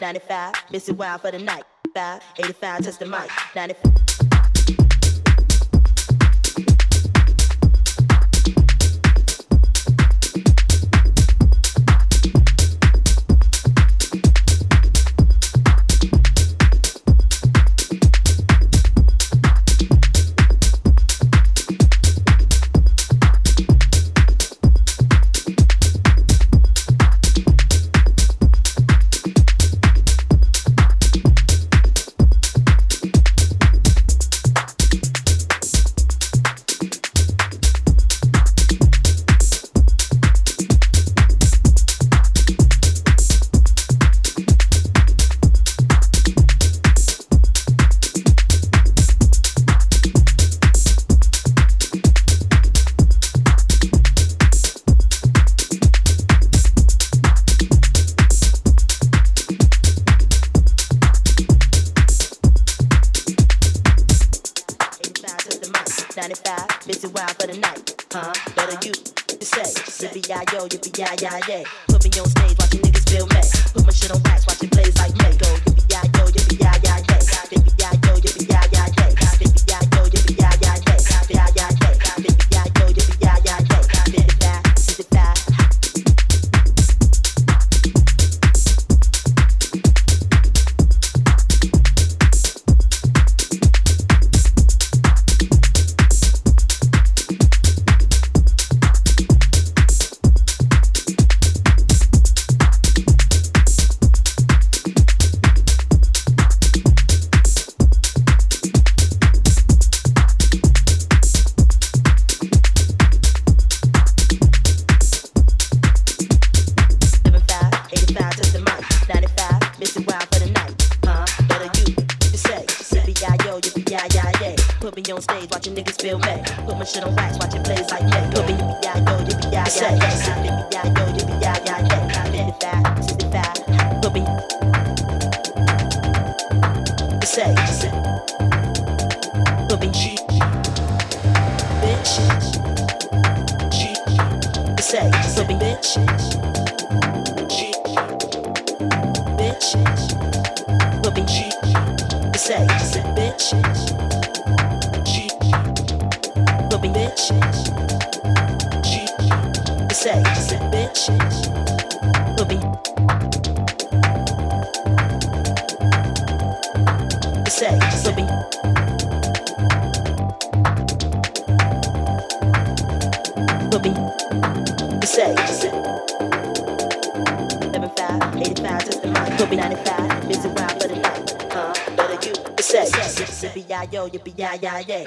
95, miss it wild for the night. 5, 85, touch the mic. 95. Yay.